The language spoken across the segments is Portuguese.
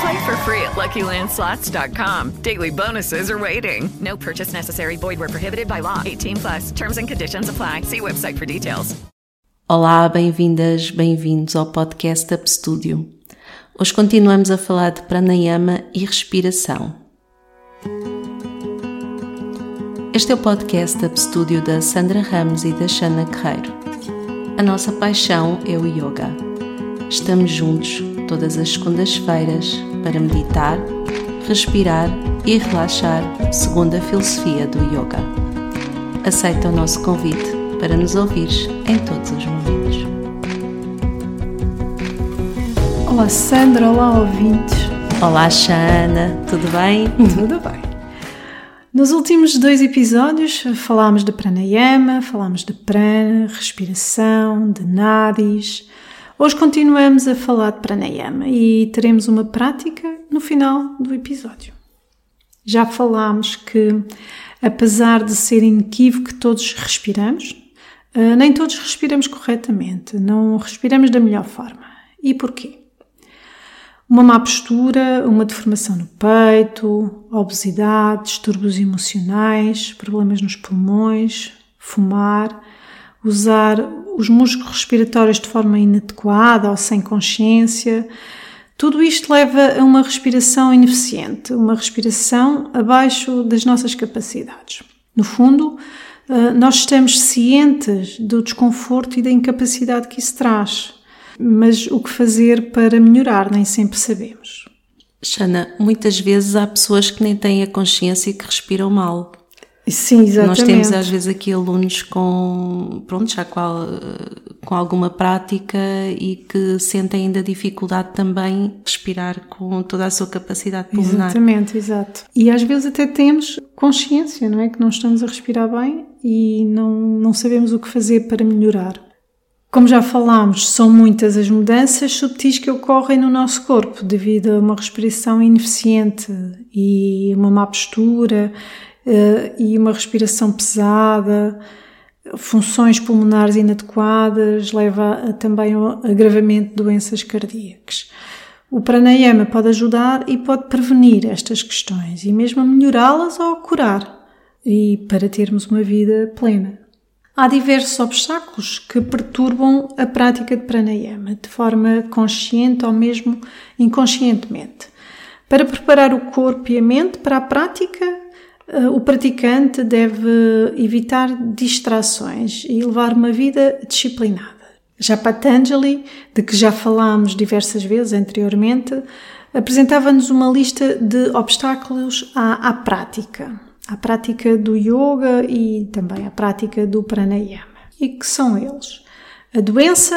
Play for free at LuckyLandSlots.com. Daily bonuses are waiting. No purchase necessary. Void prohibited by law. 18 plus. Terms and conditions apply. See website for details. Olá, bem-vindas, bem-vindos ao podcast Up Studio. Hoje continuamos a falar de pranayama e respiração. Este é o podcast Up Studio da Sandra Ramos e da Shana Guerreiro. A nossa paixão é o yoga. Estamos juntos todas as segundas-feiras para meditar, respirar e relaxar segundo a filosofia do yoga. Aceita o nosso convite para nos ouvires em todos os momentos. Olá Sandra, olá ouvintes. Olá, Shana, tudo bem? Tudo bem. Nos últimos dois episódios falámos de pranayama, falámos de prana, respiração, de nadis. Hoje continuamos a falar de pranayama e teremos uma prática no final do episódio. Já falámos que, apesar de ser inequívoco que todos respiramos, eh, nem todos respiramos corretamente, não respiramos da melhor forma. E porquê? Uma má postura, uma deformação no peito, obesidade, distúrbios emocionais, problemas nos pulmões, fumar, usar os músculos respiratórios de forma inadequada ou sem consciência. Tudo isto leva a uma respiração ineficiente, uma respiração abaixo das nossas capacidades. No fundo, eh, nós estamos cientes do desconforto e da incapacidade que isso traz mas o que fazer para melhorar nem sempre sabemos. Xana, muitas vezes há pessoas que nem têm a consciência que respiram mal. Sim, exatamente. Nós temos às vezes aqui alunos com, pronto, já com, com alguma prática e que sentem ainda dificuldade também de respirar com toda a sua capacidade pulmonar. Exatamente, exato. E às vezes até temos consciência, não é? Que não estamos a respirar bem e não, não sabemos o que fazer para melhorar. Como já falámos, são muitas as mudanças subtis que ocorrem no nosso corpo devido a uma respiração ineficiente e uma má postura e uma respiração pesada, funções pulmonares inadequadas, leva a, também ao agravamento de doenças cardíacas. O pranayama pode ajudar e pode prevenir estas questões e mesmo melhorá-las ou curar, e para termos uma vida plena. Há diversos obstáculos que perturbam a prática de pranayama de forma consciente ou mesmo inconscientemente. Para preparar o corpo e a mente para a prática, eh, o praticante deve evitar distrações e levar uma vida disciplinada. Já Patanjali, de que já falámos diversas vezes anteriormente, apresentava-nos uma lista de obstáculos à, à prática à prática do yoga e também à prática do pranayama. E que são eles? A doença,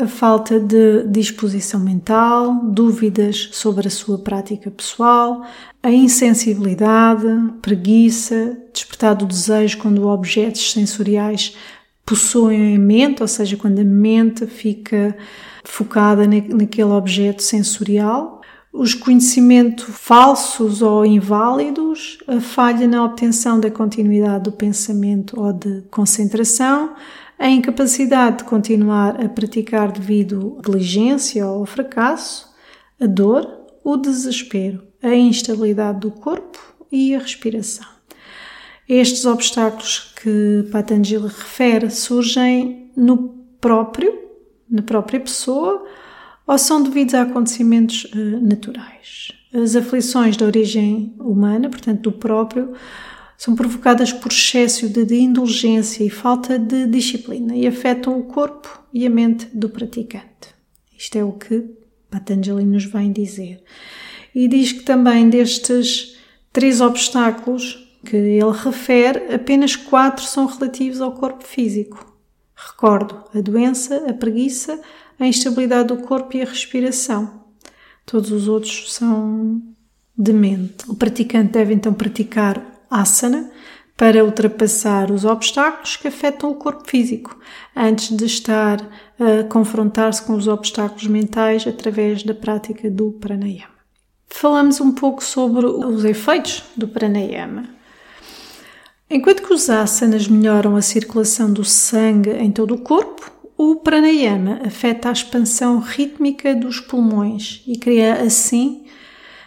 a falta de disposição mental, dúvidas sobre a sua prática pessoal, a insensibilidade, preguiça, despertar do desejo quando objetos sensoriais possuem a mente, ou seja, quando a mente fica focada naquele objeto sensorial, os conhecimentos falsos ou inválidos, a falha na obtenção da continuidade do pensamento ou de concentração, a incapacidade de continuar a praticar devido à diligência ou fracasso, a dor, o desespero, a instabilidade do corpo e a respiração. Estes obstáculos que Patanjali refere surgem no próprio, na própria pessoa, ou são devidos a acontecimentos uh, naturais. As aflições de origem humana, portanto do próprio, são provocadas por excesso de indulgência e falta de disciplina e afetam o corpo e a mente do praticante. Isto é o que Patanjali nos vem dizer. E diz que também destes três obstáculos que ele refere, apenas quatro são relativos ao corpo físico. Recordo a doença, a preguiça, a instabilidade do corpo e a respiração. Todos os outros são de mente. O praticante deve então praticar asana para ultrapassar os obstáculos que afetam o corpo físico, antes de estar a confrontar-se com os obstáculos mentais através da prática do pranayama. Falamos um pouco sobre os efeitos do pranayama. Enquanto que os asanas melhoram a circulação do sangue em todo o corpo, o pranayama afeta a expansão rítmica dos pulmões e cria assim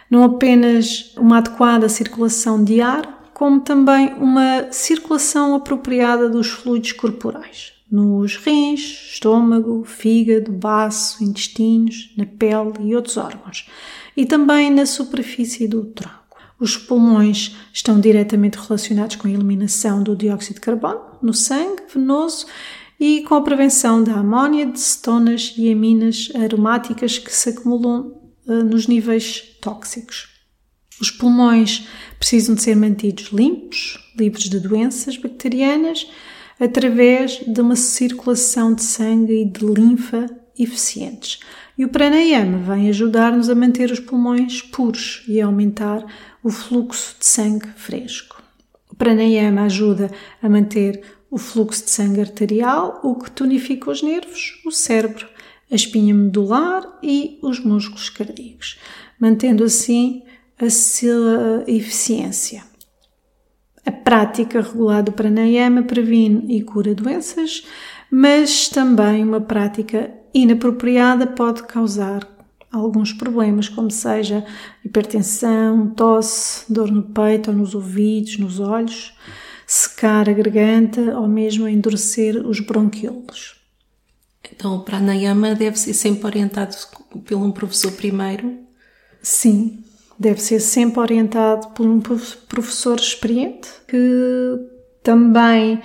não apenas uma adequada circulação de ar, como também uma circulação apropriada dos fluidos corporais, nos rins, estômago, fígado, baço, intestinos, na pele e outros órgãos, e também na superfície do tronco. Os pulmões estão diretamente relacionados com a eliminação do dióxido de carbono no sangue venoso e com a prevenção da amónia, de cetonas e aminas aromáticas que se acumulam uh, nos níveis tóxicos. Os pulmões precisam de ser mantidos limpos, livres de doenças bacterianas, através de uma circulação de sangue e de linfa eficientes. E o pranayama vem ajudar-nos a manter os pulmões puros e a aumentar o fluxo de sangue fresco. O pranayama ajuda a manter o fluxo de sangue arterial, o que tonifica os nervos, o cérebro, a espinha medular e os músculos cardíacos, mantendo assim a sua eficiência. A prática regular do pranayama previne e cura doenças, mas também uma prática inapropriada pode causar alguns problemas, como seja hipertensão, tosse, dor no peito ou nos ouvidos, nos olhos, secar a garganta ou mesmo endurecer os bronquiolos. Então, o pranayama deve ser sempre orientado por um professor primeiro? Sim, deve ser sempre orientado por um professor experiente que também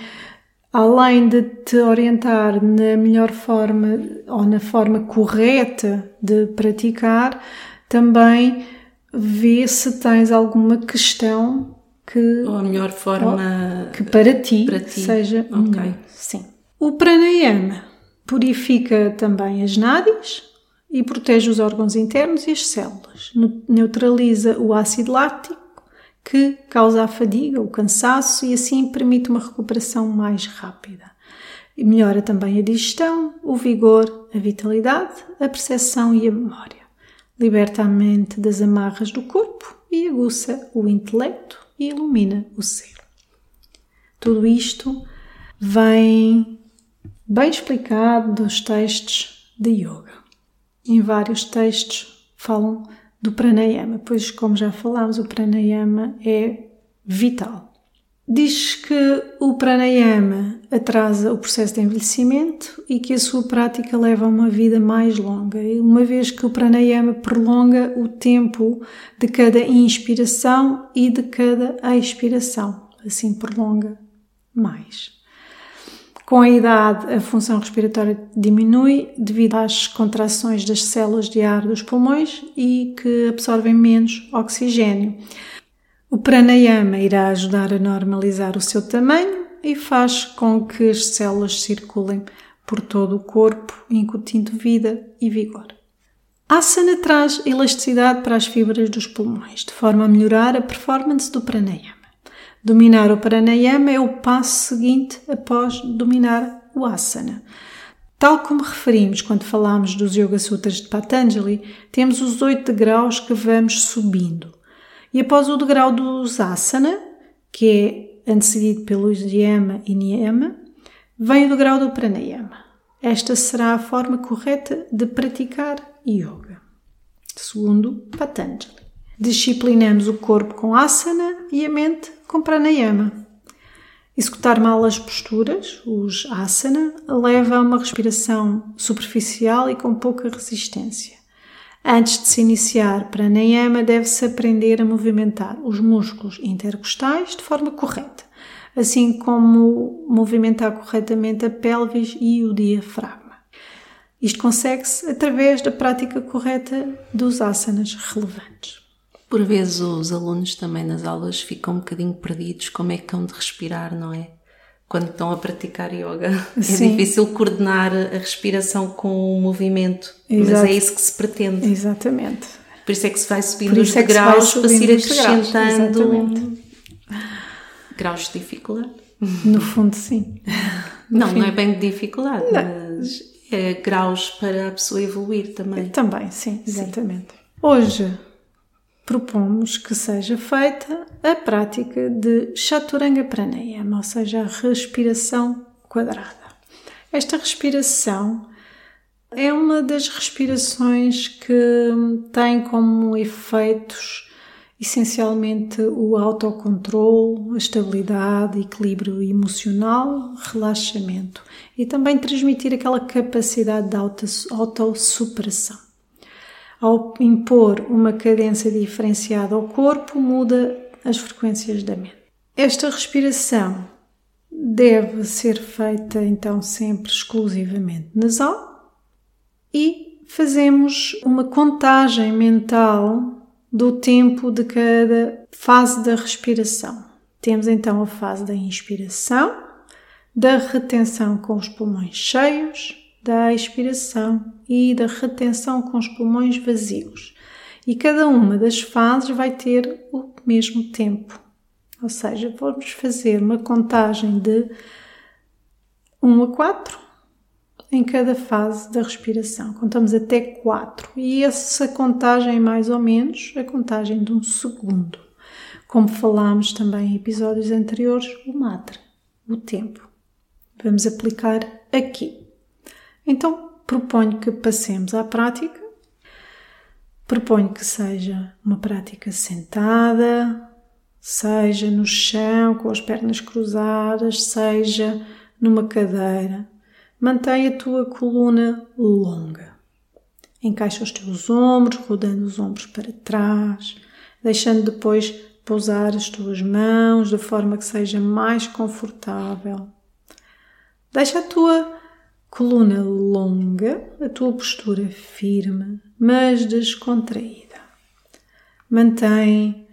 além de te orientar na melhor forma ou na forma correta de praticar, também vê se tens alguma questão que ou a melhor forma que para ti, para ti. seja melhor. Sim. O pranayama purifica também as nádis e protege os órgãos internos e as células. Neutraliza o ácido lático que causa a fadiga, o cansaço e assim permite uma recuperação mais rápida. Melhora também a digestão, o vigor, a vitalidade, a percepção e a memória. Liberta a mente das amarras do corpo e aguça o intelecto e ilumina o ser. Tudo isto vem bem explicado dos textos de yoga. Em vários textos falam do pranayama, pois, como já falámos, o pranayama é vital. Diz que o pranayama atrasa o processo de envelhecimento e que a sua prática leva a uma vida mais longa, uma vez que o pranayama prolonga o tempo de cada inspiração e de cada expiração, assim prolonga mais. Com a idade, a função respiratória diminui devido às contrações das células de ar dos pulmões e que absorvem menos oxigênio. O pranayama irá ajudar a normalizar o seu tamanho e faz com que as células circulem por todo o corpo, incutindo vida e vigor. A asana traz elasticidade para as fibras dos pulmões, de forma a melhorar a performance do pranayama. Dominar o pranayama é o passo seguinte após dominar o asana. Tal como referimos quando falámos dos Yoga Sutras de Patanjali, temos os oito degraus que vamos subindo. E após o degrau dos asana, que é antecedido pelos yama e niyama, vem o degrau do pranayama. Esta será a forma correta de praticar yoga, segundo Patanjali. Disciplinamos o corpo com asana e a mente com pranayama. Executar mal as posturas, os asana, leva a uma respiração superficial e com pouca resistência. Antes de se iniciar pranayama, deve-se aprender a movimentar os músculos intercostais de forma correta, assim como movimentar corretamente a pelvis e o diafragma. Isto consegue-se através da prática correta dos asanas relevantes. Por vezes os alunos também nas aulas ficam um bocadinho perdidos como é que hão de respirar, não é? Quando estão a praticar yoga. Sim. É difícil coordenar a respiração com o movimento, mas Exato. é isso que se pretende. Exatamente. Por isso é que se vai subindo os é degraus para se ir acrescentando exatamente. graus de dificuldade. No fundo, sim. Não, não é bem de dificuldade, mas é graus para a pessoa evoluir também. Também, sim, exatamente. Hoje propomos que seja feita a prática de Chaturanga Pranayama, ou seja, a respiração quadrada. Esta respiração é uma das respirações que tem como efeitos essencialmente o autocontrole, a estabilidade, equilíbrio emocional, relaxamento e também transmitir aquela capacidade de auto- autossuperação. Ao impor uma cadência diferenciada ao corpo, muda as frequências da mente. Esta respiração deve ser feita então sempre exclusivamente nasal e fazemos uma contagem mental do tempo de cada fase da respiração. Temos então a fase da inspiração, da retenção com os pulmões cheios, da expiração e da retenção com os pulmões vazios. E cada uma das fases vai ter o mesmo tempo. Ou seja, vamos fazer uma contagem de 1 a 4 em cada fase da respiração. Contamos até 4 e essa contagem é mais ou menos a contagem de um segundo. Como falámos também em episódios anteriores, o mantra, o tempo. Vamos aplicar aqui. Então, proponho que passemos à prática. Proponho que seja uma prática sentada, seja no chão com as pernas cruzadas, seja numa cadeira. Mantém a tua coluna longa. Encaixa os teus ombros, rodando os ombros para trás, deixando depois pousar as tuas mãos da forma que seja mais confortável. Deixa a tua coluna longa, a tua postura firme, mas descontraída. Mantém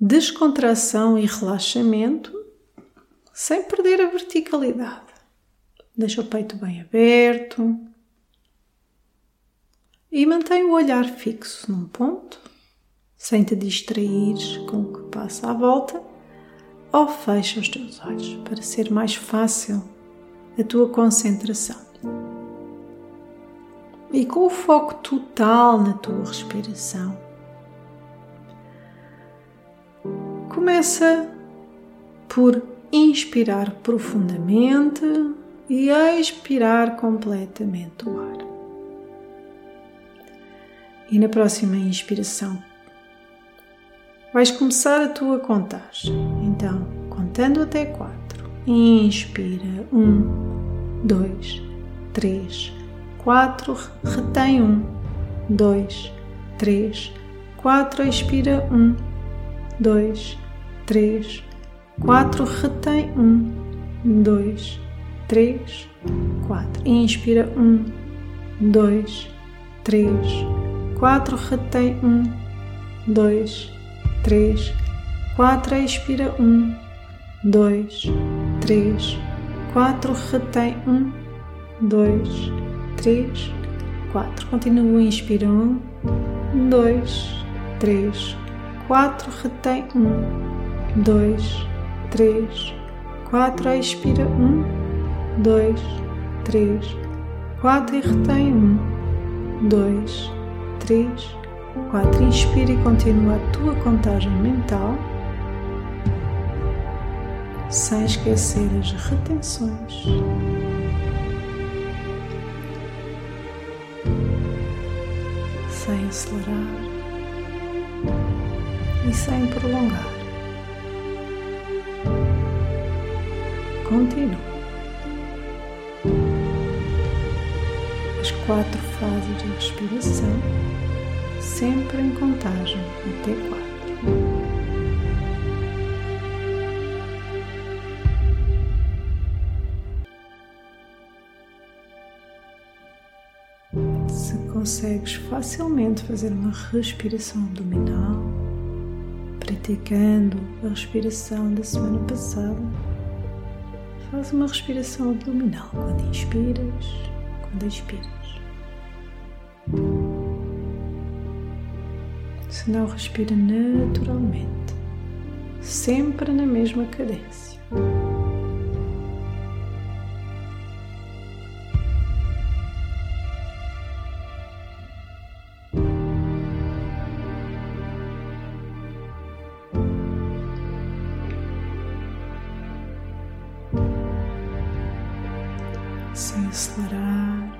descontração e relaxamento sem perder a verticalidade. Deixa o peito bem aberto e mantém o olhar fixo num ponto, sem te distraires com o que passa à volta, ou fecha os teus olhos para ser mais fácil a tua concentração. E com o foco total na tua respiração, começa por inspirar profundamente e expirar completamente o ar. E na próxima inspiração, vais começar a tua contagem. Então, contando até quatro, inspira. Um, dois, três, quatro, retém um, dois, três, quatro, expira. Um, dois, três, quatro, retém um, dois, três, quatro. Inspira. Um, dois, três, quatro, retém um, dois, três, quatro, expira. Um, dois, três, quatro, retém um, dois, três, quatro. Continua, inspira um, dois, três, quatro, retém um, dois, três, quatro, expira um, dois, três, quatro e retém um, dois, três, quatro. Inspira e continua a tua contagem mental, sem esquecer as retenções. Sem acelerar e sem prolongar. Continua. As quatro fases de respiração sempre em contagem até quatro. Consegues facilmente fazer uma respiração abdominal, praticando a respiração da semana passada, faz uma respiração abdominal quando inspiras, quando expiras. Se não respira naturalmente, sempre na mesma cadência. Sem acelerar,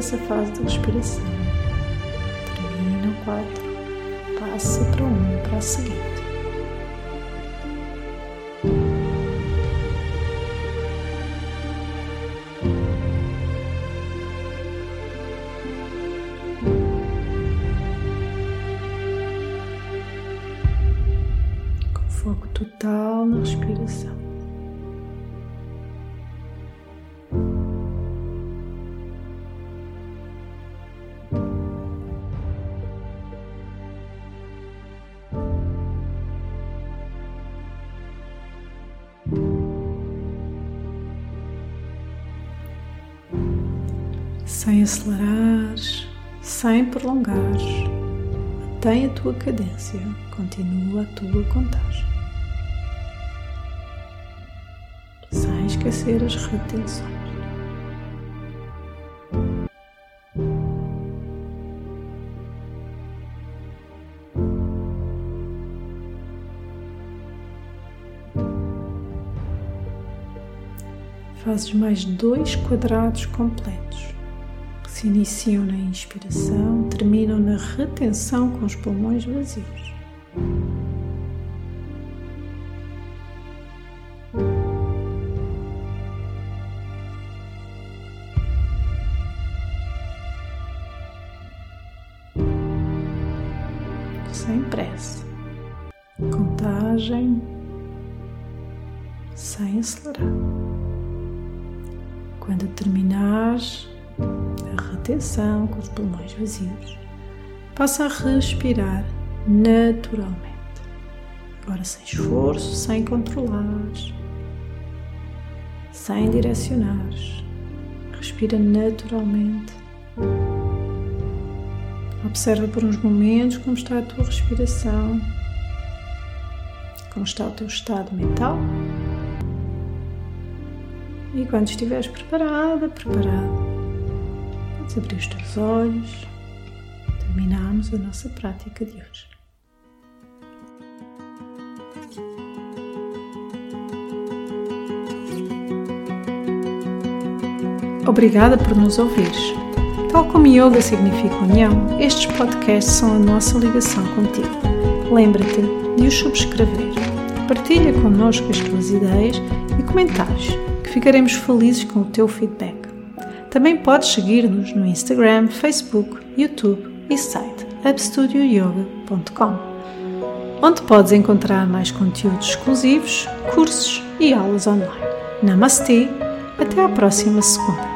essa fase de respiração, termina o 4, passa para 1, para a seguinte. Sem acelerares, sem prolongares. Mantém a tua cadência, continua a tua contagem. Sem esquecer as retenções. Fazes mais dois quadrados completos se iniciam na inspiração, terminam na retenção com os pulmões vazios. Vazios, passa a respirar naturalmente. Agora sem esforço, sem controlares, sem direcionares. Respira naturalmente. Observa por uns momentos como está a tua respiração, como está o teu estado mental. E quando estiveres preparada, preparado, podes abrir os teus olhos. Terminamos a nossa prática de hoje. Obrigada por nos ouvires. Tal como yoga significa união, estes podcasts são a nossa ligação contigo. Lembra-te de os subscrever. Partilha connosco as tuas ideias e comentários, que ficaremos felizes com o teu feedback. Também podes seguir-nos no Instagram, Facebook, YouTube e site upstudioyoga.com, onde podes encontrar mais conteúdos exclusivos, cursos e aulas online. Namastê! Até à próxima segunda!